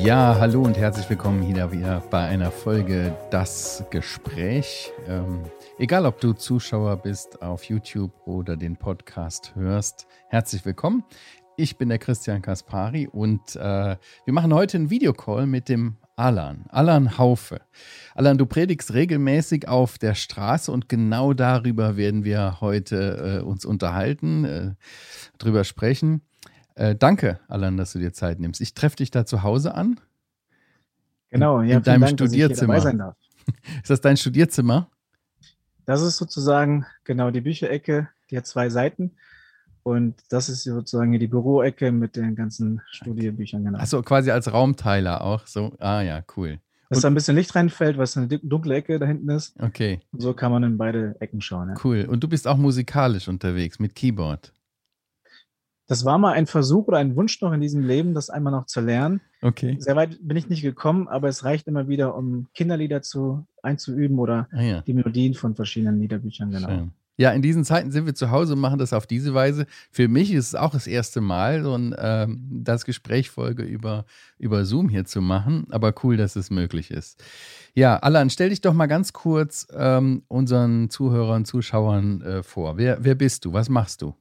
Ja, hallo und herzlich willkommen hier wieder bei einer Folge Das Gespräch. Ähm, egal, ob du Zuschauer bist auf YouTube oder den Podcast hörst, herzlich willkommen. Ich bin der Christian Kaspari und äh, wir machen heute einen Videocall mit dem Alan, Alan Haufe. Alan, du predigst regelmäßig auf der Straße und genau darüber werden wir heute äh, uns unterhalten, äh, drüber sprechen. Äh, danke, Alan, dass du dir Zeit nimmst. Ich treffe dich da zu Hause an. Genau, ja, in deinem Dank, Studierzimmer. Ist das dein Studierzimmer? Das ist sozusagen genau die Bücherecke, die hat zwei Seiten. Und das ist sozusagen die Büroecke mit den ganzen Studiebüchern. Genau. Achso, quasi als Raumteiler auch so. Ah ja, cool. Dass da ein bisschen Licht reinfällt, was eine dunkle Ecke da hinten ist. Okay. Und so kann man in beide Ecken schauen. Ja. Cool. Und du bist auch musikalisch unterwegs mit Keyboard. Das war mal ein Versuch oder ein Wunsch noch in diesem Leben, das einmal noch zu lernen. Okay. Sehr weit bin ich nicht gekommen, aber es reicht immer wieder, um Kinderlieder zu, einzuüben oder ah, ja. die Melodien von verschiedenen Liederbüchern. Genau. Schön. Ja, in diesen Zeiten sind wir zu Hause und machen das auf diese Weise. Für mich ist es auch das erste Mal, so ein, ähm, das Gesprächfolge über, über Zoom hier zu machen. Aber cool, dass es möglich ist. Ja, Alan, stell dich doch mal ganz kurz ähm, unseren Zuhörern, Zuschauern äh, vor. Wer, wer bist du? Was machst du?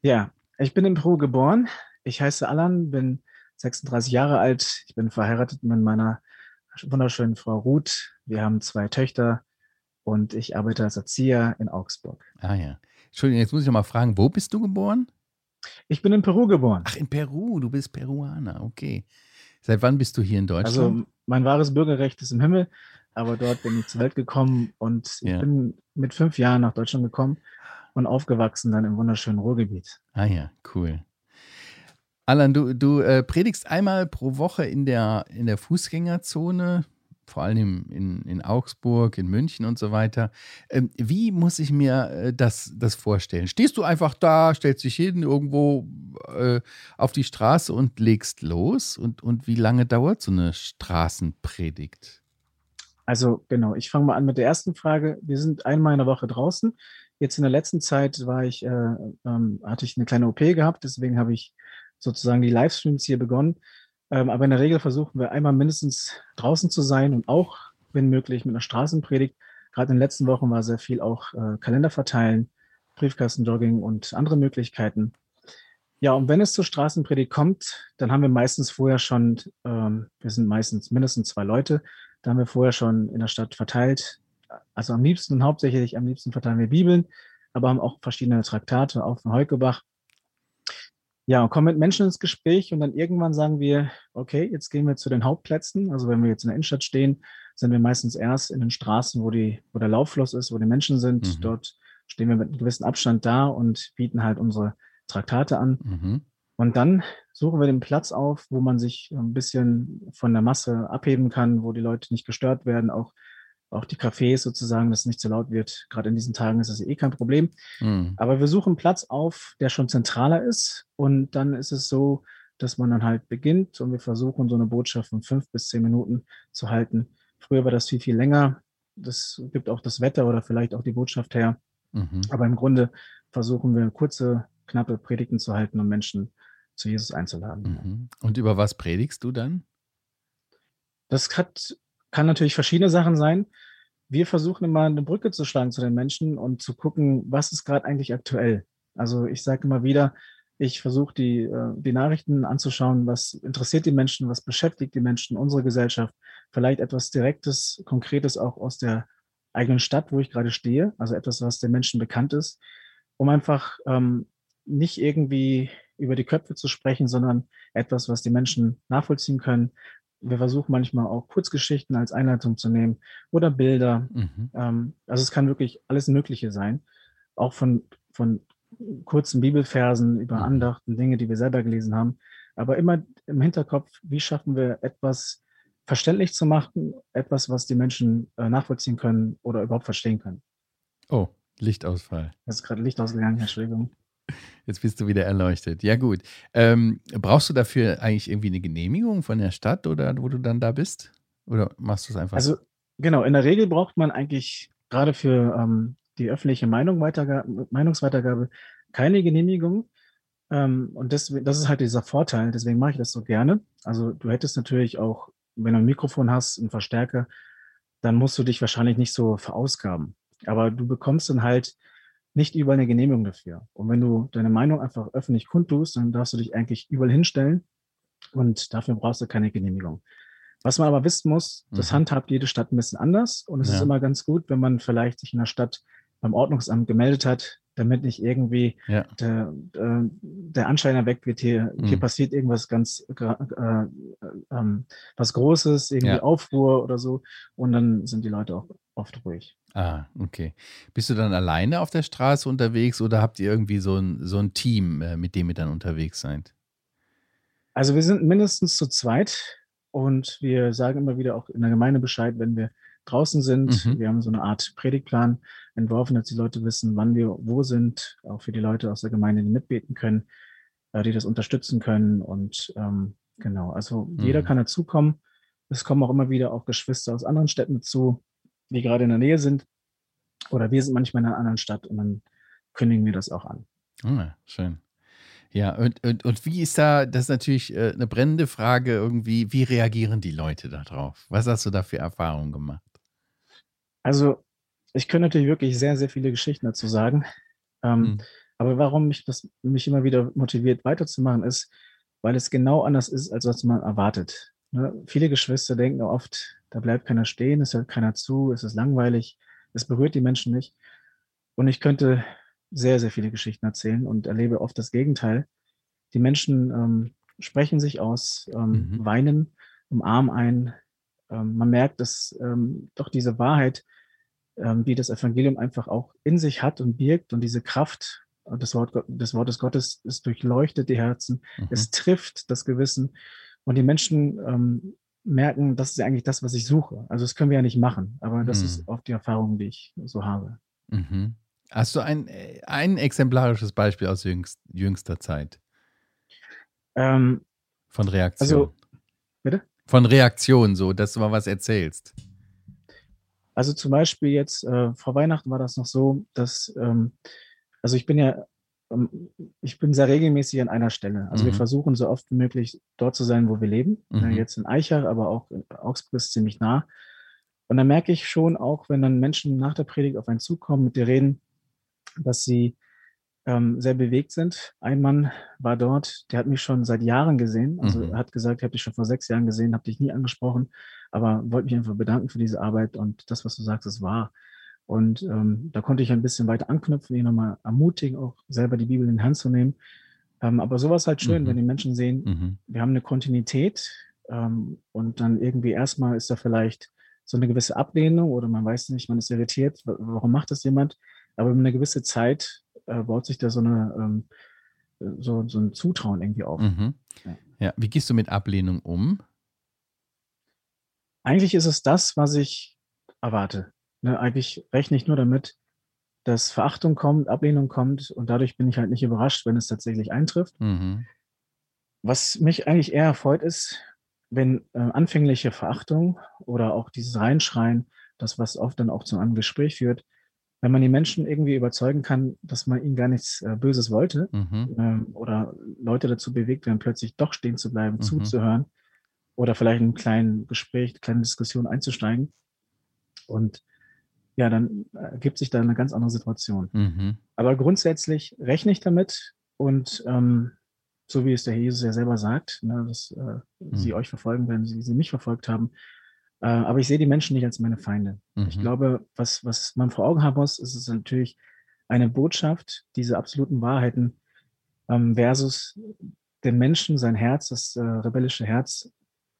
Ja, ich bin in Peru geboren. Ich heiße Alan, bin 36 Jahre alt. Ich bin verheiratet mit meiner wunderschönen Frau Ruth. Wir haben zwei Töchter und ich arbeite als Erzieher in Augsburg. Ah ja. Entschuldigung, jetzt muss ich noch mal fragen, wo bist du geboren? Ich bin in Peru geboren. Ach, in Peru, du bist Peruaner, okay. Seit wann bist du hier in Deutschland? Also mein wahres Bürgerrecht ist im Himmel, aber dort bin ich zur Welt gekommen und ich ja. bin mit fünf Jahren nach Deutschland gekommen und aufgewachsen dann im wunderschönen Ruhrgebiet. Ah ja, cool. Alan, du, du äh, predigst einmal pro Woche in der, in der Fußgängerzone, vor allem in, in Augsburg, in München und so weiter. Ähm, wie muss ich mir äh, das, das vorstellen? Stehst du einfach da, stellst dich hin irgendwo äh, auf die Straße und legst los? Und, und wie lange dauert so eine Straßenpredigt? Also genau, ich fange mal an mit der ersten Frage. Wir sind einmal in der Woche draußen. Jetzt in der letzten Zeit war ich, äh, ähm, hatte ich eine kleine OP gehabt, deswegen habe ich sozusagen die Livestreams hier begonnen. Ähm, aber in der Regel versuchen wir einmal mindestens draußen zu sein und auch, wenn möglich, mit einer Straßenpredigt. Gerade in den letzten Wochen war sehr viel auch äh, Kalender verteilen, Briefkastenjogging und andere Möglichkeiten. Ja, und wenn es zur Straßenpredigt kommt, dann haben wir meistens vorher schon, ähm, wir sind meistens mindestens zwei Leute, da haben wir vorher schon in der Stadt verteilt, also am liebsten und hauptsächlich am liebsten verteilen wir Bibeln, aber haben auch verschiedene Traktate, auch von Heukebach. Ja, und kommen mit Menschen ins Gespräch und dann irgendwann sagen wir, okay, jetzt gehen wir zu den Hauptplätzen. Also wenn wir jetzt in der Innenstadt stehen, sind wir meistens erst in den Straßen, wo, die, wo der Lauffluss ist, wo die Menschen sind. Mhm. Dort stehen wir mit einem gewissen Abstand da und bieten halt unsere Traktate an. Mhm. Und dann suchen wir den Platz auf, wo man sich ein bisschen von der Masse abheben kann, wo die Leute nicht gestört werden, auch auch die Cafés sozusagen, dass es nicht zu laut wird. Gerade in diesen Tagen ist das eh kein Problem. Mhm. Aber wir suchen Platz auf, der schon zentraler ist. Und dann ist es so, dass man dann halt beginnt und wir versuchen, so eine Botschaft von fünf bis zehn Minuten zu halten. Früher war das viel, viel länger. Das gibt auch das Wetter oder vielleicht auch die Botschaft her. Mhm. Aber im Grunde versuchen wir kurze, knappe Predigten zu halten, um Menschen zu Jesus einzuladen. Mhm. Und über was predigst du dann? Das hat kann natürlich verschiedene Sachen sein. Wir versuchen immer eine Brücke zu schlagen zu den Menschen und zu gucken, was ist gerade eigentlich aktuell. Also ich sage immer wieder, ich versuche die, äh, die Nachrichten anzuschauen, was interessiert die Menschen, was beschäftigt die Menschen, unsere Gesellschaft, vielleicht etwas Direktes, Konkretes auch aus der eigenen Stadt, wo ich gerade stehe, also etwas, was den Menschen bekannt ist, um einfach ähm, nicht irgendwie über die Köpfe zu sprechen, sondern etwas, was die Menschen nachvollziehen können, wir versuchen manchmal auch Kurzgeschichten als Einleitung zu nehmen oder Bilder. Mhm. Ähm, also es kann wirklich alles Mögliche sein. Auch von, von kurzen Bibelversen über mhm. Andachten, Dinge, die wir selber gelesen haben. Aber immer im Hinterkopf, wie schaffen wir etwas verständlich zu machen, etwas, was die Menschen äh, nachvollziehen können oder überhaupt verstehen können. Oh, Lichtausfall. Es ist gerade Licht ausgegangen, Entschuldigung. Jetzt bist du wieder erleuchtet. Ja, gut. Ähm, brauchst du dafür eigentlich irgendwie eine Genehmigung von der Stadt oder wo du dann da bist? Oder machst du es einfach? Also, genau, in der Regel braucht man eigentlich gerade für ähm, die öffentliche Meinung Meinungsweitergabe keine Genehmigung. Ähm, und das, das ist halt dieser Vorteil, deswegen mache ich das so gerne. Also du hättest natürlich auch, wenn du ein Mikrofon hast, einen Verstärker, dann musst du dich wahrscheinlich nicht so verausgaben. Aber du bekommst dann halt nicht überall eine Genehmigung dafür. Und wenn du deine Meinung einfach öffentlich kundtust, dann darfst du dich eigentlich überall hinstellen und dafür brauchst du keine Genehmigung. Was man aber wissen muss, das mhm. handhabt jede Stadt ein bisschen anders und es ja. ist immer ganz gut, wenn man vielleicht sich in der Stadt beim Ordnungsamt gemeldet hat, damit nicht irgendwie ja. der, äh, der Anschein erweckt wird, hier, mhm. hier passiert irgendwas ganz äh, äh, ähm, was Großes, irgendwie ja. Aufruhr oder so. Und dann sind die Leute auch oft ruhig. Ah, okay. Bist du dann alleine auf der Straße unterwegs oder habt ihr irgendwie so ein, so ein Team, äh, mit dem ihr dann unterwegs seid? Also wir sind mindestens zu zweit und wir sagen immer wieder auch in der Gemeinde Bescheid, wenn wir draußen sind. Mhm. Wir haben so eine Art Predigtplan entworfen, dass die Leute wissen, wann wir wo sind, auch für die Leute aus der Gemeinde, die mitbeten können, äh, die das unterstützen können. Und ähm, genau, also mhm. jeder kann dazukommen. Es kommen auch immer wieder auch Geschwister aus anderen Städten dazu, die gerade in der Nähe sind. Oder wir sind manchmal in einer anderen Stadt und dann kündigen wir das auch an. Oh, schön. Ja, und, und, und wie ist da, das ist natürlich äh, eine brennende Frage irgendwie, wie reagieren die Leute darauf? Was hast du da für Erfahrungen gemacht? Also, ich könnte natürlich wirklich sehr, sehr viele Geschichten dazu sagen. Ähm, mhm. Aber warum mich das mich immer wieder motiviert, weiterzumachen, ist, weil es genau anders ist, als was man erwartet. Ne? Viele Geschwister denken oft, da bleibt keiner stehen, es hört keiner zu, es ist langweilig, es berührt die Menschen nicht. Und ich könnte sehr, sehr viele Geschichten erzählen und erlebe oft das Gegenteil. Die Menschen ähm, sprechen sich aus, ähm, mhm. weinen, umarmen einen. Ähm, man merkt, dass ähm, doch diese Wahrheit ähm, die das Evangelium einfach auch in sich hat und birgt und diese Kraft des, Wort, des Wortes Gottes, es durchleuchtet die Herzen, mhm. es trifft das Gewissen und die Menschen ähm, merken, das ist eigentlich das, was ich suche. Also das können wir ja nicht machen, aber das mhm. ist oft die Erfahrung, die ich so habe. Mhm. Hast du ein, ein exemplarisches Beispiel aus jüngst, jüngster Zeit? Ähm, Von Reaktion. Also, bitte? Von Reaktion, so, dass du mal was erzählst. Also zum Beispiel jetzt äh, vor Weihnachten war das noch so, dass, ähm, also ich bin ja, ich bin sehr regelmäßig an einer Stelle. Also mhm. wir versuchen so oft wie möglich dort zu sein, wo wir leben. Mhm. Äh, jetzt in Eichach, aber auch in Augsburg ist ziemlich nah. Und dann merke ich schon auch, wenn dann Menschen nach der Predigt auf einen zukommen, mit dir reden, dass sie ähm, sehr bewegt sind. Ein Mann war dort, der hat mich schon seit Jahren gesehen. Also mhm. er hat gesagt, ich habe dich schon vor sechs Jahren gesehen, habe dich nie angesprochen, aber wollte mich einfach bedanken für diese Arbeit und das, was du sagst, ist wahr. Und ähm, da konnte ich ein bisschen weiter anknüpfen, ihn nochmal ermutigen, auch selber die Bibel in die Hand zu nehmen. Ähm, aber sowas halt schön, mhm. wenn die Menschen sehen, mhm. wir haben eine Kontinuität ähm, und dann irgendwie erstmal ist da vielleicht so eine gewisse Ablehnung oder man weiß nicht, man ist irritiert, warum macht das jemand? Aber über eine gewisse Zeit äh, baut sich da so eine ähm, so, so ein Zutrauen irgendwie auf. Mhm. Ja. ja. wie gehst du mit Ablehnung um? Eigentlich ist es das, was ich erwarte. Ne, eigentlich rechne ich nur damit, dass Verachtung kommt, Ablehnung kommt und dadurch bin ich halt nicht überrascht, wenn es tatsächlich eintrifft. Mhm. Was mich eigentlich eher erfreut ist, wenn äh, anfängliche Verachtung oder auch dieses Reinschreien, das was oft dann auch zu einem Gespräch führt, wenn man die Menschen irgendwie überzeugen kann, dass man ihnen gar nichts äh, Böses wollte mhm. ähm, oder Leute dazu bewegt werden, plötzlich doch stehen zu bleiben, mhm. zuzuhören oder vielleicht in einem kleinen Gespräch, eine kleine Diskussion einzusteigen. Und ja, dann ergibt sich da eine ganz andere Situation. Mhm. Aber grundsätzlich rechne ich damit und ähm, so wie es der Jesus ja selber sagt, ne, dass äh, sie mhm. euch verfolgen, wenn sie, sie mich verfolgt haben, äh, aber ich sehe die Menschen nicht als meine Feinde. Mhm. Ich glaube, was, was man vor Augen haben muss, ist es natürlich eine Botschaft, diese absoluten Wahrheiten ähm, versus den Menschen, sein Herz, das äh, rebellische Herz.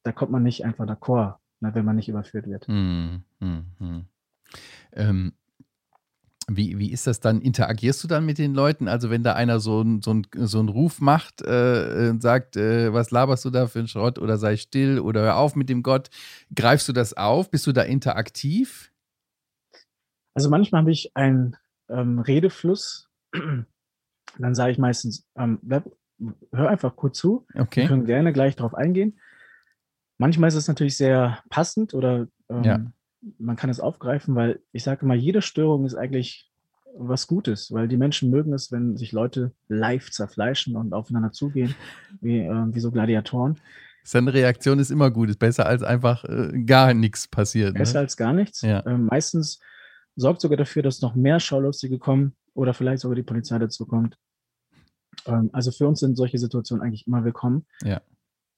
Da kommt man nicht einfach d'accord, ne, wenn man nicht überführt wird. Mhm. Ähm, wie, wie ist das dann? Interagierst du dann mit den Leuten? Also, wenn da einer so, ein, so, ein, so einen Ruf macht äh, und sagt, äh, was laberst du da für einen Schrott oder sei still oder hör auf mit dem Gott, greifst du das auf? Bist du da interaktiv? Also, manchmal habe ich einen ähm, Redefluss. Dann sage ich meistens, ähm, bleib, hör einfach kurz zu. Okay. Wir können gerne gleich darauf eingehen. Manchmal ist es natürlich sehr passend oder ähm, ja man kann es aufgreifen, weil ich sage immer, jede Störung ist eigentlich was Gutes, weil die Menschen mögen es, wenn sich Leute live zerfleischen und aufeinander zugehen, wie, äh, wie so Gladiatoren. Seine Reaktion ist immer gut, ist besser als einfach äh, gar nichts passiert. Ne? Besser als gar nichts. Ja. Ähm, meistens sorgt sogar dafür, dass noch mehr Schaulustige kommen oder vielleicht sogar die Polizei dazu kommt. Ähm, also für uns sind solche Situationen eigentlich immer willkommen. Ja.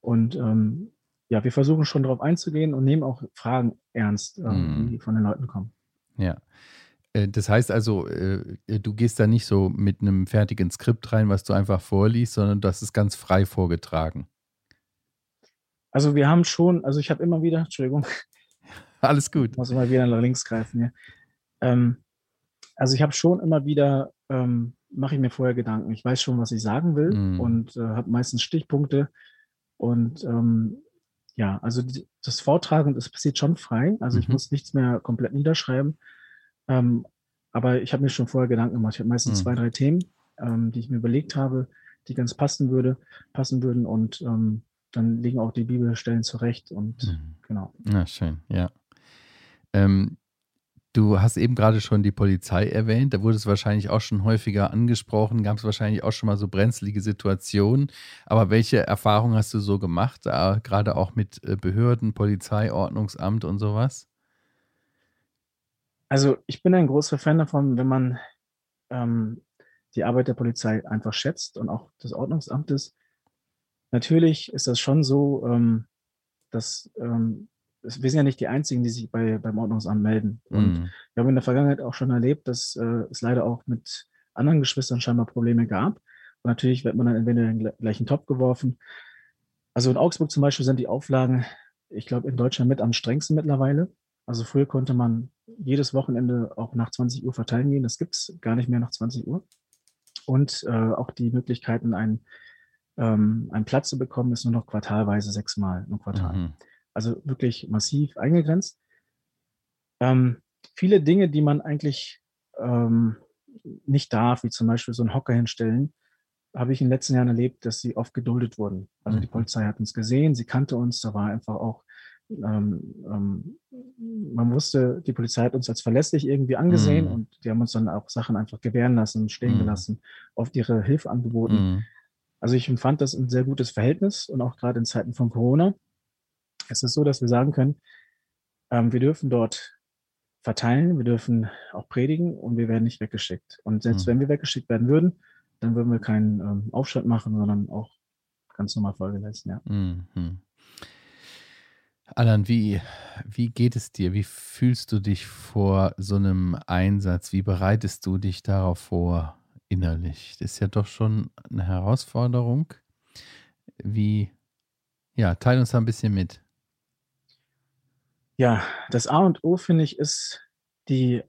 Und ähm, ja, wir versuchen schon darauf einzugehen und nehmen auch Fragen ernst, ähm, Mhm. die von den Leuten kommen. Ja. Äh, Das heißt also, äh, du gehst da nicht so mit einem fertigen Skript rein, was du einfach vorliest, sondern das ist ganz frei vorgetragen. Also wir haben schon, also ich habe immer wieder, Entschuldigung, Alles gut. muss immer wieder nach links greifen hier. Ähm, also ich habe schon immer wieder, ähm, mache ich mir vorher Gedanken. Ich weiß schon, was ich sagen will Mhm. und äh, habe meistens Stichpunkte. Und ähm, ja, also die, das Vortragen, das passiert schon frei. Also ich Mhm. muss nichts mehr komplett niederschreiben. Ähm, aber ich habe mir schon vorher Gedanken gemacht. Ich habe meistens Mhm. zwei, drei Themen, ähm, die ich mir überlegt habe, die ganz passen würde, passen würden. Und ähm, dann liegen auch die Bibelstellen zurecht. Und Mhm. genau. Na, schön, ja. Ähm, du hast eben gerade schon die Polizei erwähnt, da wurde es wahrscheinlich auch schon häufiger angesprochen, gab es wahrscheinlich auch schon mal so brenzlige Situationen. Aber welche Erfahrungen hast du so gemacht, äh, gerade auch mit äh, Behörden, Polizei, Ordnungsamt und sowas? Also ich bin ein großer Fan davon, wenn man ähm, die Arbeit der Polizei einfach schätzt und auch des Ordnungsamtes. Natürlich ist das schon so, ähm, dass ähm, wir sind ja nicht die Einzigen, die sich bei, beim Ordnungsamt melden. Und Mhm. wir haben in der Vergangenheit auch schon erlebt, dass äh, es leider auch mit anderen Geschwistern scheinbar Probleme gab. Und natürlich wird man dann entweder in den gle- gleichen Topf geworfen. Also in Augsburg zum Beispiel sind die Auflagen, ich glaube, in Deutschland mit am strengsten mittlerweile. Also früher konnte man jedes Wochenende auch nach 20 Uhr verteilen gehen. Das gibt es gar nicht mehr nach 20 Uhr. Und äh, auch die Möglichkeiten, einen, ähm, einen Platz zu bekommen, ist nur noch quartalweise sechsmal im Quartal. Mhm. Also wirklich massiv eingegrenzt. Ähm, viele Dinge, die man eigentlich ähm, nicht darf, wie zum Beispiel so einen Hocker hinstellen, habe ich in den letzten Jahren erlebt, dass sie oft geduldet wurden. Also die Mhm. Polizei hat uns gesehen, sie kannte uns, da war einfach auch, ähm, ähm, man wusste, die Polizei hat uns als verlässlich irgendwie angesehen Mhm. und die haben uns dann auch Sachen einfach gewähren lassen, stehen Mhm. gelassen, oft ihre Hilfe angeboten. Mhm. Also ich empfand das ein sehr gutes Verhältnis und auch gerade in Zeiten von Corona. Es ist so, dass wir sagen können, ähm, wir dürfen dort verteilen, wir dürfen auch predigen und wir werden nicht weggeschickt. Und selbst Mhm. wenn wir weggeschickt werden würden, dann würden wir keinen ähm, Aufstand machen, sondern auch ganz normal Folge leisten, ja. Mhm. Alan, wie, wie geht es dir? Wie fühlst du dich vor so einem Einsatz? Wie bereitest du dich darauf vor innerlich? Das ist ja doch schon eine Herausforderung. Wie, ja, teil uns da ein bisschen mit. Ja, das A und O, finde ich, ist die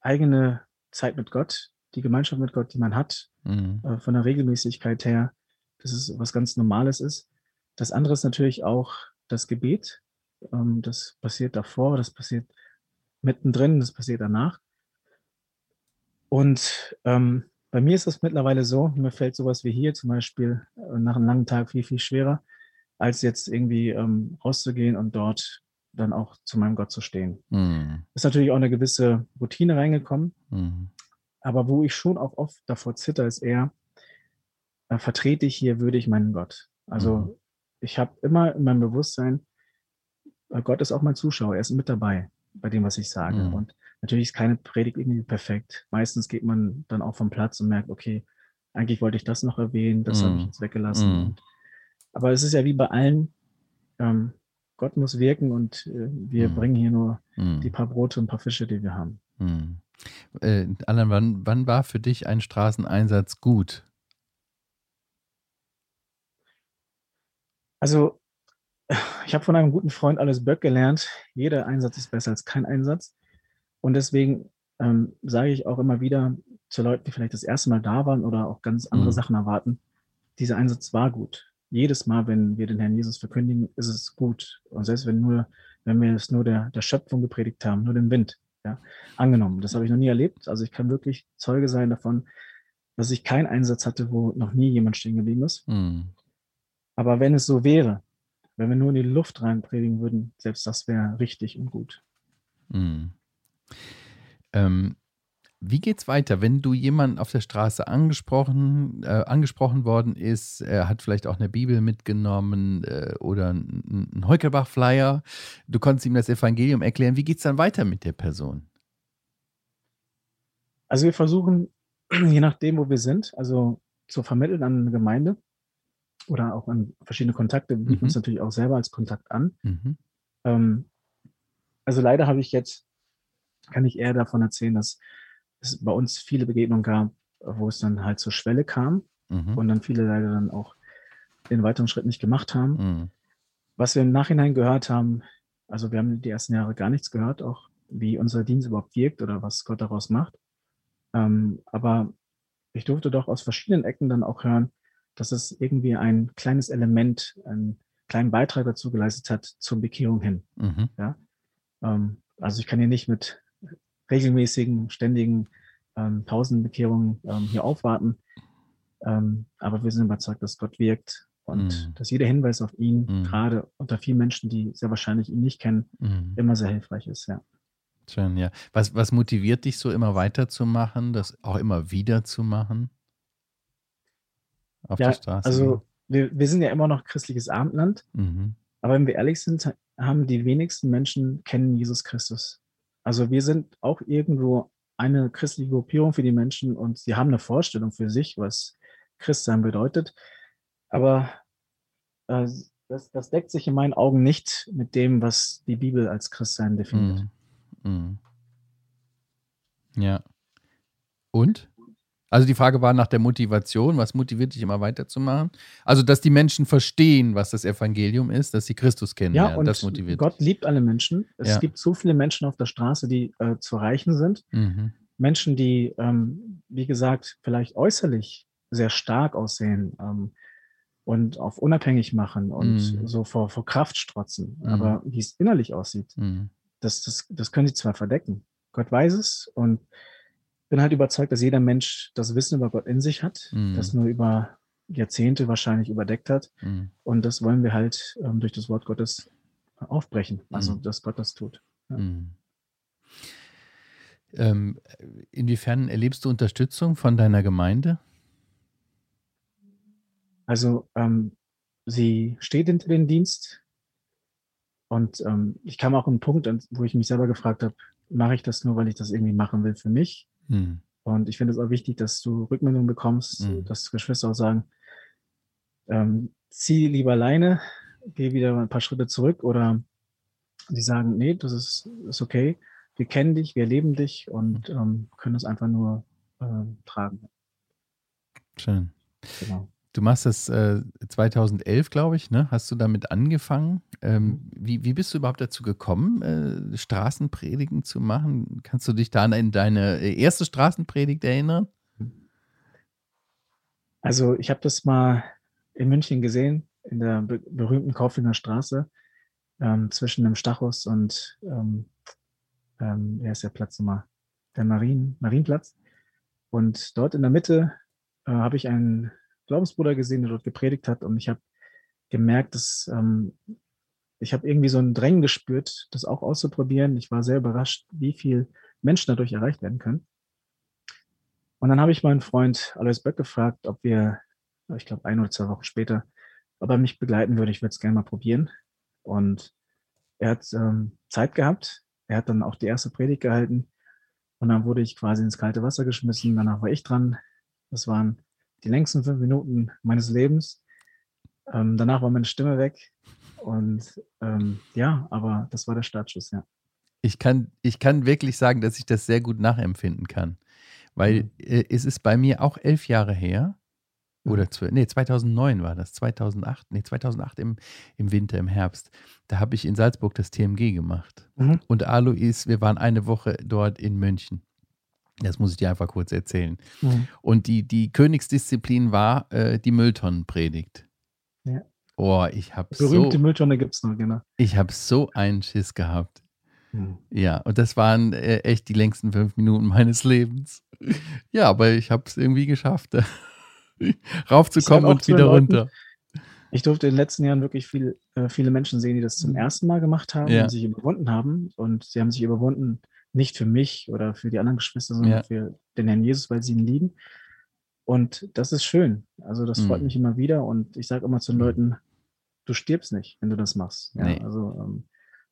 eigene Zeit mit Gott, die Gemeinschaft mit Gott, die man hat, Mhm. äh, von der Regelmäßigkeit her, dass es was ganz Normales ist. Das andere ist natürlich auch das Gebet. Ähm, das passiert davor, das passiert mittendrin, das passiert danach. Und ähm, bei mir ist das mittlerweile so, mir fällt sowas wie hier zum Beispiel äh, nach einem langen Tag viel, viel schwerer, als jetzt irgendwie ähm, rauszugehen und dort dann auch zu meinem Gott zu stehen. Mhm. Ist natürlich auch eine gewisse Routine reingekommen, Mhm. aber wo ich schon auch oft davor zitter, ist eher, äh, vertrete ich hier würdig meinen Gott. Also Mhm. ich habe immer in meinem Bewusstsein, äh, Gott ist auch mein Zuschauer, er ist mit dabei bei dem, was ich sage. Mhm. Und natürlich ist keine Predigt irgendwie perfekt. Meistens geht man dann auch vom Platz und merkt, okay, eigentlich wollte ich das noch erwähnen, das habe ich Mhm. jetzt weggelassen. Mhm. Und, aber es ist ja wie bei allen, ähm, Gott muss wirken und äh, wir Mhm. bringen hier nur die Mhm. paar Brote und paar Fische, die wir haben. Mhm. Äh, Alan, wann, wann war für dich ein Straßeneinsatz gut? Also, ich habe von einem guten Freund alles Böck gelernt. Jeder Einsatz ist besser als kein Einsatz. Und deswegen ähm, sage ich auch immer wieder zu Leuten, die vielleicht das erste Mal da waren oder auch ganz andere Mhm. Sachen erwarten, dieser Einsatz war gut. Jedes Mal, wenn wir den Herrn Jesus verkündigen, ist es gut. Und selbst wenn nur, wenn wir es nur der, der Schöpfung gepredigt haben, nur dem Wind, ja, angenommen. Das habe ich noch nie erlebt. Also ich kann wirklich Zeuge sein davon, dass ich keinen Einsatz hatte, wo noch nie jemand stehen geblieben ist. Mhm. Aber wenn es so wäre, wenn wir nur in die Luft rein predigen würden, selbst das wäre richtig und gut. Mhm. Ähm, Wie geht's weiter, wenn du jemanden auf der Straße angesprochen, äh, angesprochen worden ist, er hat vielleicht auch eine Bibel mitgenommen äh, oder einen Heukelbach-Flyer, du konntest ihm das Evangelium erklären, wie geht's dann weiter mit der Person? Also wir versuchen, je nachdem, wo wir sind, also zu vermitteln an eine Gemeinde oder auch an verschiedene Kontakte, wir bieten Mhm. uns natürlich auch selber als Kontakt an. Mhm. Ähm, also leider habe ich jetzt, kann ich eher davon erzählen, dass es bei uns viele Begegnungen gab, wo es dann halt zur Schwelle kam Mhm. und dann viele leider dann auch den weiteren Schritt nicht gemacht haben. Mhm. Was wir im Nachhinein gehört haben, also wir haben die ersten Jahre gar nichts gehört, auch wie unser Dienst überhaupt wirkt oder was Gott daraus macht. Ähm, aber ich durfte doch aus verschiedenen Ecken dann auch hören, dass es irgendwie ein kleines Element, einen kleinen Beitrag dazu geleistet hat zur Bekehrung hin. Mhm. Ähm, also ich kann hier nicht mit regelmäßigen, ständigen ähm, Pausenbekehrungen ähm, hier aufwarten. Ähm, aber wir sind überzeugt, dass Gott wirkt und Mhm. dass jeder Hinweis auf ihn, Mhm. gerade unter vielen Menschen, die sehr wahrscheinlich ihn nicht kennen, Mhm. immer sehr hilfreich ist. Ja. Schön, ja. Was, was motiviert dich so immer weiterzumachen, das auch immer wieder zu machen? Auf Ja, der Straße? also wir, wir sind ja immer noch christliches Abendland, Mhm. aber wenn wir ehrlich sind, ha- haben die wenigsten Menschen kennen Jesus Christus. Also wir sind auch irgendwo eine christliche Gruppierung für die Menschen und sie haben eine Vorstellung für sich, was Christsein bedeutet. Aber äh, das, das deckt sich in meinen Augen nicht mit dem, was die Bibel als Christsein definiert. Mhm. Mhm. Ja. Und? Also die Frage war nach der Motivation, was motiviert dich immer weiterzumachen? Also, dass die Menschen verstehen, was das Evangelium ist, dass sie Christus kennenlernen, Ja, und das motiviert Gott liebt alle Menschen. Es Ja. gibt so viele Menschen auf der Straße, die äh, zu erreichen sind. dich. Mhm. Menschen, die, ähm, wie gesagt, vielleicht äußerlich sehr stark aussehen ähm, und auf unabhängig machen und Mhm. so vor, vor Kraft strotzen. Mhm. Aber wie es innerlich aussieht, Mhm. das, das, das können sie zwar verdecken. Gott weiß es und bin halt überzeugt, dass jeder Mensch das Wissen über Gott in sich hat, Mhm. das nur über Jahrzehnte wahrscheinlich überdeckt hat. Mhm. Und das wollen wir halt ähm, durch das Wort Gottes aufbrechen. Also, Mhm. dass Gott das tut. Ja. Mhm. Ähm, inwiefern erlebst du Unterstützung von deiner Gemeinde? Also ähm, sie steht hinter den Dienst und ähm, ich kam auch an einen Punkt, wo ich mich selber gefragt habe, mache ich das nur, weil ich das irgendwie machen will für mich? Mhm. Und ich finde es auch wichtig, dass du Rückmeldungen bekommst, Mhm. dass Geschwister auch sagen, ähm, zieh lieber alleine, geh wieder ein paar Schritte zurück oder die sagen, nee, das ist, ist okay, wir kennen dich, wir erleben dich und ähm, können es einfach nur ähm, tragen. Schön. Genau. Du machst das äh, 2011, glaube ich, ne? Hast du damit angefangen? Ähm, wie, wie bist du überhaupt dazu gekommen, äh, Straßenpredigen zu machen? Kannst du dich da an deine erste Straßenpredigt erinnern? Also ich habe das mal in München gesehen, in der be berühmten Kauflinger Straße, ähm, zwischen dem Stachus und, ähm, ähm, wie heißt der Platz nochmal? Der Marien, Marienplatz. Und dort in der Mitte äh, habe ich einen Glaubensbruder gesehen, der dort gepredigt hat. Und ich habe gemerkt, dass ähm, ich habe irgendwie so ein Drängen gespürt, das auch auszuprobieren. Ich war sehr überrascht, wie viel Menschen dadurch erreicht werden können. Und dann habe ich meinen Freund Alois Böck gefragt, ob wir, ich glaube, ein oder zwei Wochen später, ob er mich begleiten würde. Ich würde es gerne mal probieren. Und er hat ähm, Zeit gehabt. Er hat dann auch die erste Predigt gehalten. Und dann wurde ich quasi ins kalte Wasser geschmissen. Danach war ich dran. Das waren die längsten fünf Minuten meines Lebens. Ähm, danach war meine Stimme weg. Und ähm, ja, aber das war der Startschuss, ja. Ich kann, ich kann wirklich sagen, dass ich das sehr gut nachempfinden kann. Weil Mhm. äh, es ist bei mir auch elf Jahre her. Oder Mhm. zwölf, nee, 2009 war das. 2008, nee, 2008 im, im Winter, im Herbst. Da habe ich in Salzburg das TMG gemacht. Mhm. Und Alois, wir waren eine Woche dort in München. Das muss ich dir einfach kurz erzählen. Mhm. Und die, die Königsdisziplin war äh, die Mülltonnenpredigt. Ja. Oh, ich habe Berühmte so, Mülltonne gibt es noch, genau. ich hab so einen Schiss gehabt. Mhm. Ja, und das waren äh, echt die längsten fünf Minuten meines Lebens. Ja, aber ich habe es irgendwie geschafft, raufzukommen und wieder Leuten, runter. Ich durfte in den letzten Jahren wirklich viel, äh, viele Menschen sehen, die das zum ersten Mal gemacht haben Ja. und sich überwunden haben. Und sie haben sich überwunden, nicht für mich oder für die anderen Geschwister, sondern Ja. für den Herrn Jesus, weil sie ihn lieben. Und das ist schön. Also das freut Mhm. mich immer wieder. Und ich sage immer zu den Mhm. Leuten, du stirbst nicht, wenn du das machst. Ja, Nee. also ähm,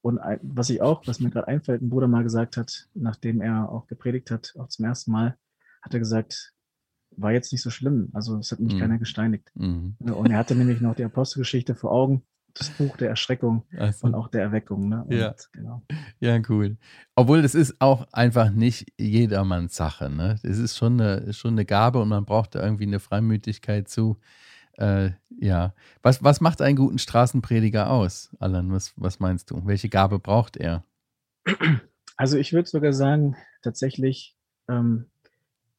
und ein, was ich auch, was mir gerade einfällt, ein Bruder mal gesagt hat, nachdem er auch gepredigt hat, auch zum ersten Mal, hat er gesagt, war jetzt nicht so schlimm. Also es hat mich Mhm. keiner gesteinigt. Mhm. Und er hatte nämlich noch die Apostelgeschichte vor Augen, das Buch der Erschreckung Also, und auch der Erweckung. Ne? Und, Ja. Genau. ja, cool. Obwohl, das ist auch einfach nicht jedermanns Sache. Ne? Das ist schon eine, ist schon eine Gabe und man braucht da irgendwie eine Freimütigkeit zu. Äh, ja. Was, was macht einen guten Straßenprediger aus, Alan? Was, was meinst du? Welche Gabe braucht er? Also ich würde sogar sagen, tatsächlich, ähm,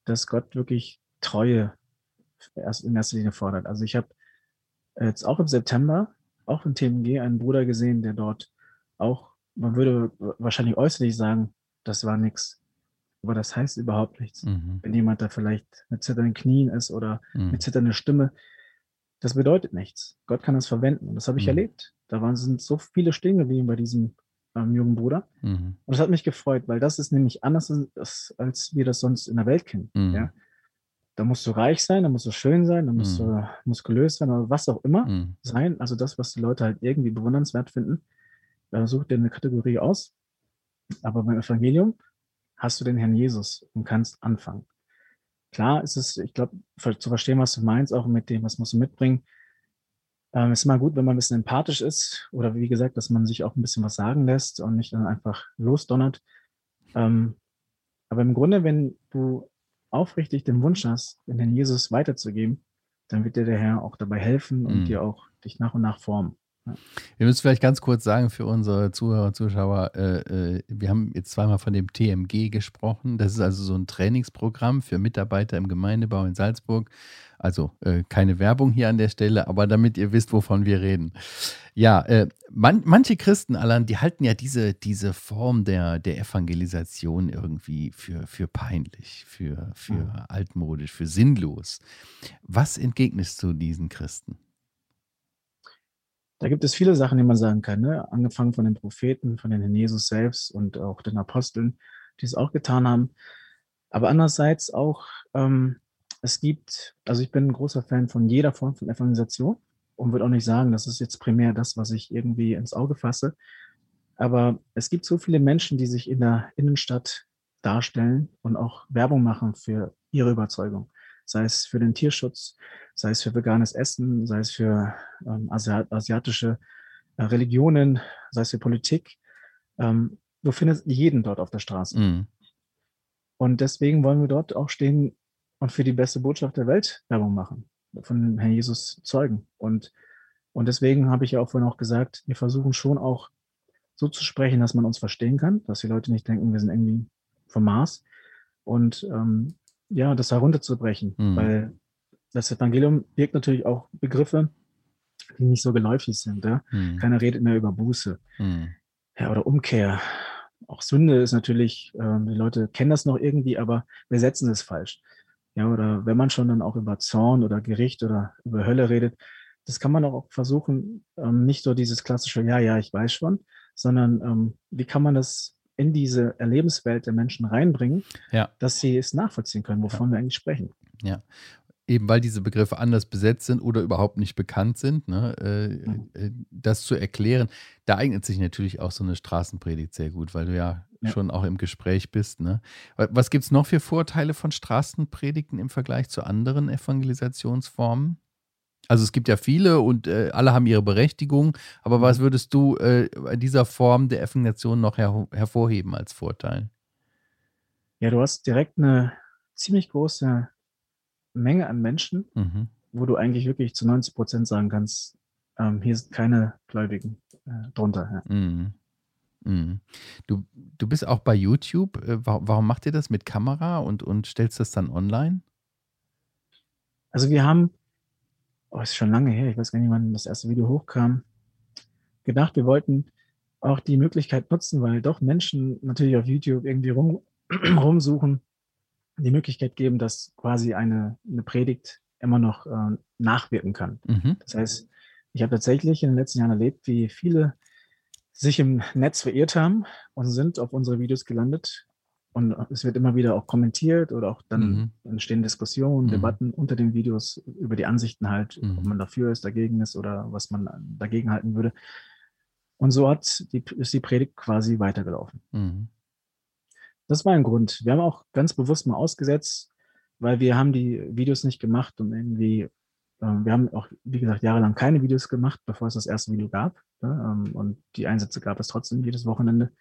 dass Gott wirklich Treue erst in erster Linie fordert. Also ich habe jetzt auch im September, auch im TMG, einen Bruder gesehen, der dort auch, man würde wahrscheinlich äußerlich sagen, das war nix. Aber das heißt überhaupt nichts. Mhm. Wenn jemand da vielleicht mit zitternden Knien ist oder Mhm. mit zitternder Stimme, das bedeutet nichts. Gott kann das verwenden. Und das habe ich Mhm. erlebt. Da waren, sind so viele stehen geblieben bei diesem ähm, jungen Bruder. Mhm. Und das hat mich gefreut, weil das ist nämlich anders, als, als wir das sonst in der Welt kennen. Mhm. Ja? Da musst du reich sein, da musst du schön sein, da musst Mhm. du muskulös sein oder was auch immer Mhm. sein. Also das, was die Leute halt irgendwie bewundernswert finden. Da such dir eine Kategorie aus. Aber beim Evangelium hast du den Herrn Jesus und kannst anfangen. Klar ist es, ich glaube, zu verstehen, was du meinst, auch mit dem, was musst du mitbringen. Ähm, ist immer gut, wenn man ein bisschen empathisch ist oder wie gesagt, dass man sich auch ein bisschen was sagen lässt und nicht dann einfach losdonnert. Ähm, aber im Grunde, wenn du aufrichtig den Wunsch hast, den Herrn Jesus weiterzugeben, dann wird dir der Herr auch dabei helfen und Mhm. dir auch dich nach und nach formen. Wir müssen vielleicht ganz kurz sagen für unsere Zuhörer und Zuschauer, äh, äh, wir haben jetzt zweimal von dem TMG gesprochen. Das ist also so ein Trainingsprogramm für Mitarbeiter im Gemeindebau in Salzburg. Also äh, keine Werbung hier an der Stelle, aber damit ihr wisst, wovon wir reden. Ja, äh, man, manche Christen, Alan, die halten ja diese, diese Form der, der Evangelisation irgendwie für, für peinlich, für, für Mhm. altmodisch, für sinnlos. Was entgegnest du diesen Christen? Da gibt es viele Sachen, die man sagen kann, ne? angefangen von den Propheten, von den Jesus selbst und auch den Aposteln, die es auch getan haben. Aber andererseits auch, ähm, es gibt, also ich bin ein großer Fan von jeder Form von Evangelisation und würde auch nicht sagen, das ist jetzt primär das, was ich irgendwie ins Auge fasse. Aber es gibt so viele Menschen, die sich in der Innenstadt darstellen und auch Werbung machen für ihre Überzeugung. Sei es für den Tierschutz, sei es für veganes Essen, sei es für ähm, Asiat asiatische äh, Religionen, sei es für Politik. Ähm, du findest jeden dort auf der Straße. Mhm. Und deswegen wollen wir dort auch stehen und für die beste Botschaft der Welt Werbung machen, von Herrn Jesus zeugen. Und, und deswegen habe ich ja auch vorhin auch gesagt, wir versuchen schon auch so zu sprechen, dass man uns verstehen kann, dass die Leute nicht denken, wir sind irgendwie vom Mars. Und ähm, ja, das herunterzubrechen, Mhm. weil das Evangelium birgt natürlich auch Begriffe, die nicht so geläufig sind. Ja? Mhm. Keiner redet mehr über Buße Mhm. ja, oder Umkehr. Auch Sünde ist natürlich, ähm, die Leute kennen das noch irgendwie, aber wir setzen es falsch. Ja, oder wenn man schon dann auch über Zorn oder Gericht oder über Hölle redet, das kann man auch versuchen, ähm, nicht so dieses klassische, ja, ja, ich weiß schon, sondern ähm, wie kann man das in diese Erlebenswelt der Menschen reinbringen, Ja. dass sie es nachvollziehen können, wovon wir eigentlich sprechen. Ja. Eben weil diese Begriffe anders besetzt sind oder überhaupt nicht bekannt sind, ne, äh, Mhm. äh, das zu erklären, da eignet sich natürlich auch so eine Straßenpredigt sehr gut, weil du ja, Ja. schon auch im Gespräch bist. Ne? Wa- Was gibt es noch für Vorteile von Straßenpredigten im Vergleich zu anderen Evangelisationsformen? Also es gibt ja viele und äh, alle haben ihre Berechtigung, aber Mhm. was würdest du äh, bei dieser Form der Evangelisation noch her hervorheben als Vorteil? Ja, du hast direkt eine ziemlich große Menge an Menschen, Mhm. wo du eigentlich wirklich zu 90 Prozent sagen kannst, ähm, hier sind keine Gläubigen äh, drunter. Ja. Mhm. Mhm. Du, du bist auch bei YouTube. Äh, wa- Warum macht ihr das mit Kamera und, und stellst das dann online? Also wir haben, oh, ist schon lange her, ich weiß gar nicht, wann das erste Video hochkam, gedacht, wir wollten auch die Möglichkeit nutzen, weil doch Menschen natürlich auf YouTube irgendwie rum, rumsuchen, die Möglichkeit geben, dass quasi eine, eine Predigt immer noch äh, nachwirken kann. Mhm. Das heißt, ich habe tatsächlich in den letzten Jahren erlebt, wie viele sich im Netz verirrt haben und sind auf unsere Videos gelandet Und es wird immer wieder auch kommentiert oder auch dann mhm. entstehen Diskussionen, mhm. Debatten unter den Videos über die Ansichten halt, mhm. ob man dafür ist, dagegen ist oder was man dagegen halten würde. Und so hat die, ist die Predigt quasi weitergelaufen. Mhm. Das war ein Grund. Wir haben auch ganz bewusst mal ausgesetzt, weil wir haben die Videos nicht gemacht, um irgendwie, äh, wir haben auch, wie gesagt, jahrelang keine Videos gemacht, bevor es das erste Video gab. Ja, ähm, und die Einsätze gab es trotzdem jedes Wochenende.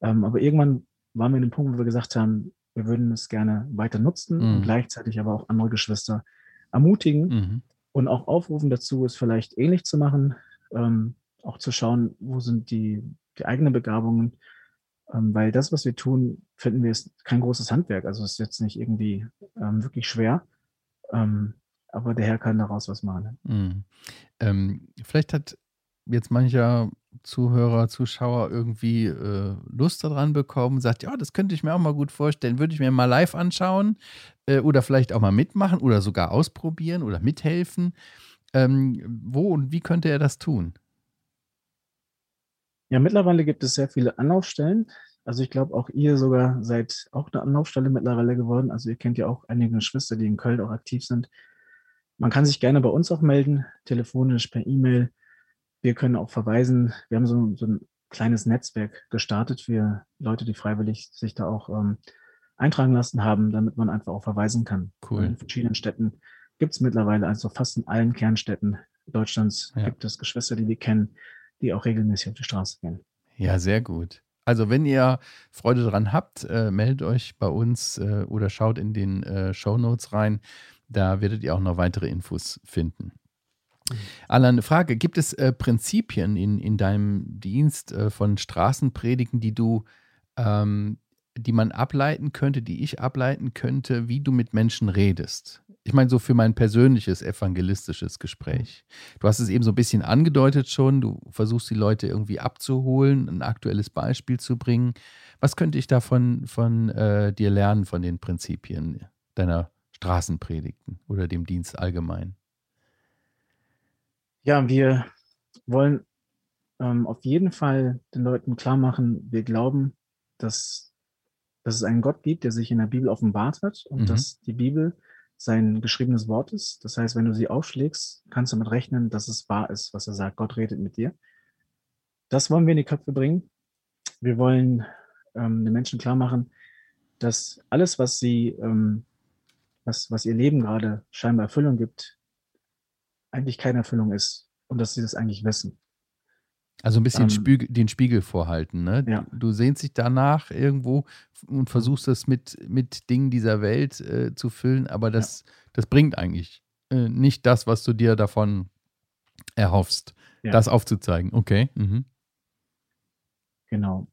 Ähm, aber irgendwann waren wir in dem Punkt, wo wir gesagt haben, wir würden es gerne weiter nutzen mhm. und gleichzeitig aber auch andere Geschwister ermutigen mhm. und auch aufrufen dazu, es vielleicht ähnlich zu machen, ähm, auch zu schauen, wo sind die, die eigenen Begabungen, ähm, weil das, was wir tun, finden wir ist kein großes Handwerk. Also es ist jetzt nicht irgendwie ähm, wirklich schwer, ähm, aber der Herr kann daraus was machen. Mhm. Ähm, vielleicht hat jetzt mancher Zuhörer, Zuschauer irgendwie äh, Lust daran bekommen, sagt, ja, das könnte ich mir auch mal gut vorstellen, würde ich mir mal live anschauen äh, oder vielleicht auch mal mitmachen oder sogar ausprobieren oder mithelfen. Ähm, wo und wie könnte er das tun? Ja, mittlerweile gibt es sehr viele Anlaufstellen. Also ich glaube, auch ihr sogar seid auch eine Anlaufstelle mittlerweile geworden. Also ihr kennt ja auch einige Geschwister, die in Köln auch aktiv sind. Man kann sich gerne bei uns auch melden, telefonisch, per E-Mail. Wir können auch verweisen. Wir haben so, so, ein kleines Netzwerk gestartet für Leute, die freiwillig sich da auch ähm, eintragen lassen haben, damit man einfach auch verweisen kann. Cool. In verschiedenen Städten gibt es mittlerweile, also fast in allen Kernstädten Deutschlands ja. gibt es Geschwister, die wir kennen, die auch regelmäßig auf die Straße gehen. Ja, sehr gut. Also wenn ihr Freude daran habt, äh, meldet euch bei uns äh, oder schaut in den äh, Show Notes rein. Da werdet ihr auch noch weitere Infos finden. Alan, eine Frage. Gibt es äh, Prinzipien in, in deinem Dienst äh, von Straßenpredigen, die du, ähm, die man ableiten könnte, die ich ableiten könnte, wie du mit Menschen redest? Ich meine, so für mein persönliches evangelistisches Gespräch. Du hast es eben so ein bisschen angedeutet schon. Du versuchst die Leute irgendwie abzuholen, ein aktuelles Beispiel zu bringen. Was könnte ich davon von äh, dir lernen, von den Prinzipien deiner Straßenpredigten oder dem Dienst allgemein? Ja, wir wollen ähm, auf jeden Fall den Leuten klar machen, wir glauben, dass, dass es einen Gott gibt, der sich in der Bibel offenbart hat und mhm. dass die Bibel sein geschriebenes Wort ist. Das heißt, wenn du sie aufschlägst, kannst du damit rechnen, dass es wahr ist, was er sagt. Gott redet mit dir. Das wollen wir in die Köpfe bringen. Wir wollen ähm, den Menschen klar machen, dass alles, was sie, ähm, was, was ihr Leben gerade scheinbar Erfüllung gibt, eigentlich keine Erfüllung ist und dass sie das eigentlich wissen. Also ein bisschen ähm, Spiegel, den Spiegel vorhalten. Ne? Ja. Du sehnst dich danach irgendwo und versuchst das mit, mit Dingen dieser Welt äh, zu füllen, aber das, ja. das bringt eigentlich äh, nicht das, was du dir davon erhoffst, ja. das aufzuzeigen. Okay. Mhm. Genau.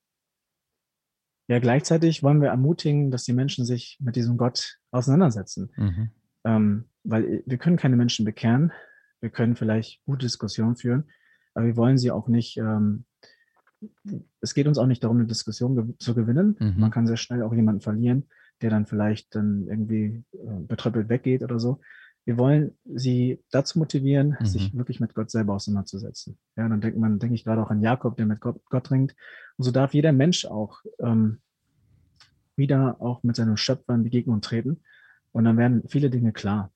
Ja, gleichzeitig wollen wir ermutigen, dass die Menschen sich mit diesem Gott auseinandersetzen. Mhm. Ähm, weil wir können keine Menschen bekehren. Wir können vielleicht gute Diskussionen führen, aber wir wollen sie auch nicht, ähm, es geht uns auch nicht darum, eine Diskussion ge zu gewinnen. Mhm. Man kann sehr schnell auch jemanden verlieren, der dann vielleicht dann irgendwie äh, betröppelt weggeht oder so. Wir wollen sie dazu motivieren, mhm. sich wirklich mit Gott selber auseinanderzusetzen. Ja, dann denkt man, denke ich gerade auch an Jakob, der mit Gott, Gott ringt. Und so darf jeder Mensch auch ähm, wieder auch mit seinem Schöpfer in Begegnung treten. Und dann werden viele Dinge klar.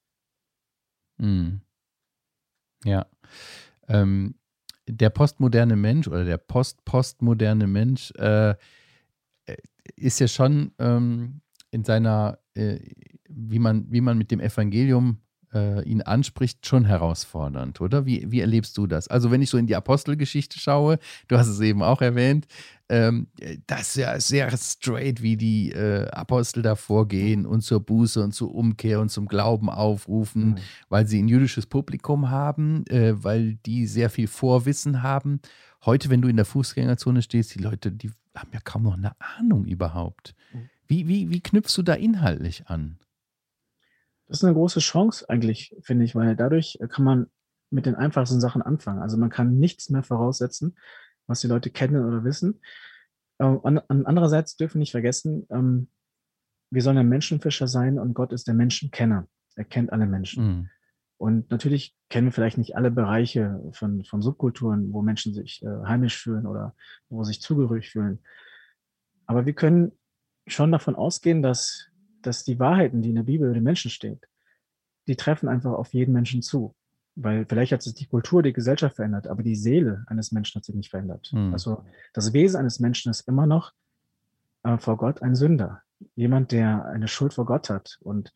Mhm. Ja. Ähm, der postmoderne Mensch oder der post-postmoderne Mensch äh, ist ja schon ähm, in seiner, äh, wie, man, wie man mit dem Evangelium äh, ihn anspricht, schon herausfordernd, oder? Wie, wie erlebst du das? Also, wenn ich so in die Apostelgeschichte schaue, du hast es eben auch erwähnt, ähm, das ist ja sehr straight, wie die äh, Apostel da vorgehen und zur Buße und zur Umkehr und zum Glauben aufrufen, mhm. weil sie ein jüdisches Publikum haben, äh, weil die sehr viel Vorwissen haben. Heute, wenn du in der Fußgängerzone stehst, die Leute, die haben ja kaum noch eine Ahnung überhaupt. Mhm. Wie, wie, wie knüpfst du da inhaltlich an? Das ist eine große Chance eigentlich, finde ich, weil dadurch kann man mit den einfachsten Sachen anfangen. Also man kann nichts mehr voraussetzen, was die Leute kennen oder wissen. Ähm, andererseits dürfen wir nicht vergessen, ähm, wir sollen ein Menschenfischer sein und Gott ist der Menschenkenner. Er kennt alle Menschen. Mhm. Und natürlich kennen wir vielleicht nicht alle Bereiche von, von Subkulturen, wo Menschen sich äh, heimisch fühlen oder wo sich zugehörig fühlen. Aber wir können schon davon ausgehen, dass, dass die Wahrheiten, die in der Bibel über den Menschen steht, die treffen einfach auf jeden Menschen zu. Weil vielleicht hat sich die Kultur, die Gesellschaft verändert, aber die Seele eines Menschen hat sich nicht verändert. Mhm. Also das Wesen eines Menschen ist immer noch äh, vor Gott ein Sünder. Jemand, der eine Schuld vor Gott hat. Und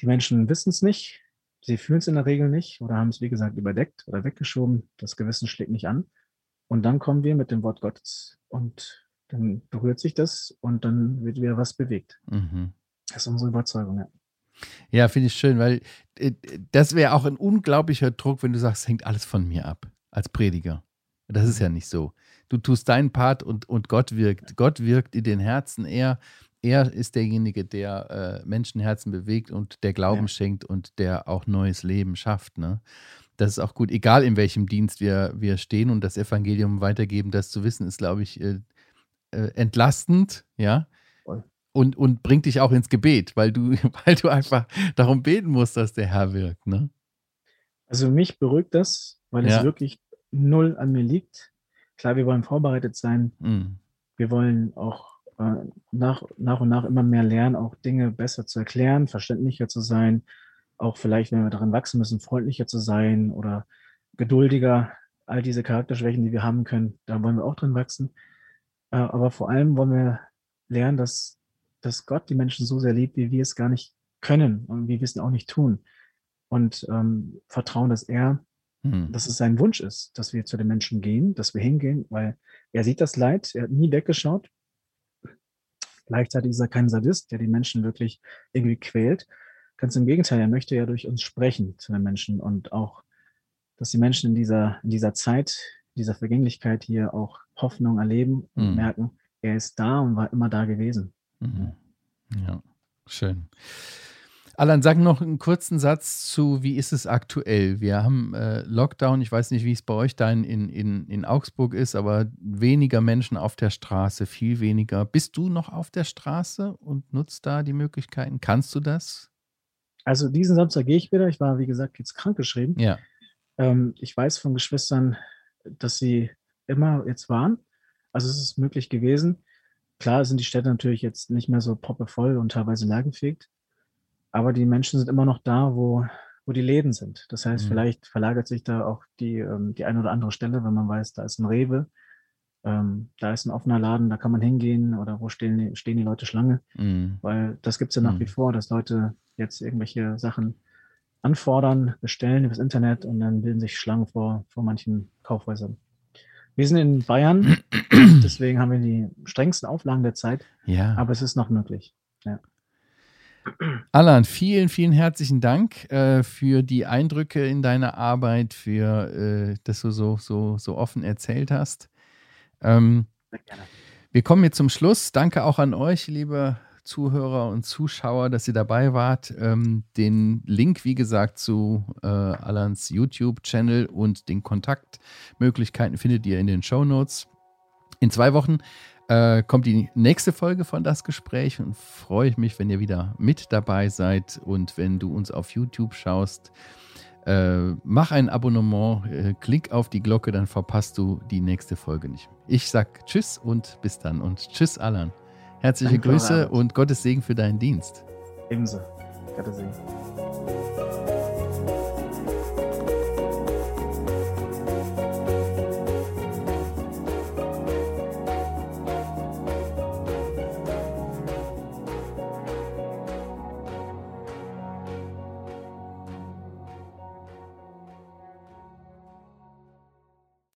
die Menschen wissen es nicht, sie fühlen es in der Regel nicht oder haben es, wie gesagt, überdeckt oder weggeschoben. Das Gewissen schlägt nicht an. Und dann kommen wir mit dem Wort Gottes und dann berührt sich das und dann wird wieder was bewegt. Mhm. Das ist unsere Überzeugung, ja. Ja, finde ich schön, weil äh, das wäre auch ein unglaublicher Druck, wenn du sagst, hängt alles von mir ab, als Prediger. Das ist ja nicht so. Du tust deinen Part und, und Gott wirkt. Gott wirkt in den Herzen. Er, er ist derjenige, der äh, Menschenherzen bewegt und der Glauben ja. schenkt und der auch neues Leben schafft. Ne? Das ist auch gut, egal in welchem Dienst wir, wir stehen und das Evangelium weitergeben, das zu wissen, ist, glaube ich, äh, äh, entlastend, ja. Und, und bringt dich auch ins Gebet, weil du, weil du einfach darum beten musst, dass der Herr wirkt, ne? Also mich beruhigt das, weil ja. es wirklich null an mir liegt. Klar, wir wollen vorbereitet sein. Mhm. Wir wollen auch äh, nach, nach und nach immer mehr lernen, auch Dinge besser zu erklären, verständlicher zu sein, auch vielleicht, wenn wir darin wachsen müssen, freundlicher zu sein oder geduldiger. All diese Charakterschwächen, die wir haben können, da wollen wir auch drin wachsen. Äh, aber vor allem wollen wir lernen, dass, dass Gott die Menschen so sehr liebt, wie wir es gar nicht können und wie wir es auch nicht tun. Und ähm, vertrauen, dass er, hm. dass es sein Wunsch ist, dass wir zu den Menschen gehen, dass wir hingehen, weil er sieht das Leid, er hat nie weggeschaut. Gleichzeitig ist er kein Sadist, der die Menschen wirklich irgendwie quält. Ganz im Gegenteil, er möchte ja durch uns sprechen zu den Menschen und auch, dass die Menschen in dieser, in dieser Zeit, dieser Vergänglichkeit hier auch Hoffnung erleben und mhm. merken, er ist da und war immer da gewesen. Mhm. Ja, schön. Alan, sag noch einen kurzen Satz zu, wie ist es aktuell? Wir haben äh, Lockdown, ich weiß nicht, wie es bei euch da in, in, in Augsburg ist, aber weniger Menschen auf der Straße, viel weniger. Bist du noch auf der Straße und nutzt da die Möglichkeiten? Kannst du das? Also diesen Samstag gehe ich wieder. Ich war, wie gesagt, jetzt krankgeschrieben. Ja. Ähm, ich weiß von Geschwistern, dass sie immer jetzt waren. Also es ist möglich gewesen. Klar sind die Städte natürlich jetzt nicht mehr so proppevoll und teilweise leergefegt, aber die Menschen sind immer noch da, wo, wo die Läden sind. Das heißt, mhm. vielleicht verlagert sich da auch die, ähm, die eine oder andere Stelle, wenn man weiß, da ist ein Rewe, ähm, da ist ein offener Laden, da kann man hingehen oder wo stehen die, stehen die Leute Schlange. Mhm. Weil das gibt es ja nach mhm. wie vor, dass Leute jetzt irgendwelche Sachen anfordern, bestellen übers Internet und dann bilden sich Schlangen vor, vor manchen Kaufhäusern. Wir sind in Bayern, deswegen haben wir die strengsten Auflagen der Zeit. Ja. Aber es ist noch möglich. Ja. Alan, vielen, vielen herzlichen Dank äh, für die Eindrücke in deiner Arbeit, für äh, dass du so, so, so offen erzählt hast. Ähm, Sehr gerne. Wir kommen jetzt zum Schluss. Danke auch an euch, liebe Zuhörer und Zuschauer, dass ihr dabei wart. Ähm, den Link, wie gesagt, zu äh, Alans YouTube-Channel und den Kontaktmöglichkeiten findet ihr in den Show Notes. In zwei Wochen äh, kommt die nächste Folge von Das Gespräch und freue ich mich, wenn ihr wieder mit dabei seid und wenn du uns auf YouTube schaust. Äh, mach ein Abonnement, äh, klick auf die Glocke, dann verpasst du die nächste Folge nicht. Ich sag Tschüss und bis dann und Tschüss, Alan. Herzliche Danke Grüße und Gottes Segen für deinen Dienst. Ebenso. Gottes Segen.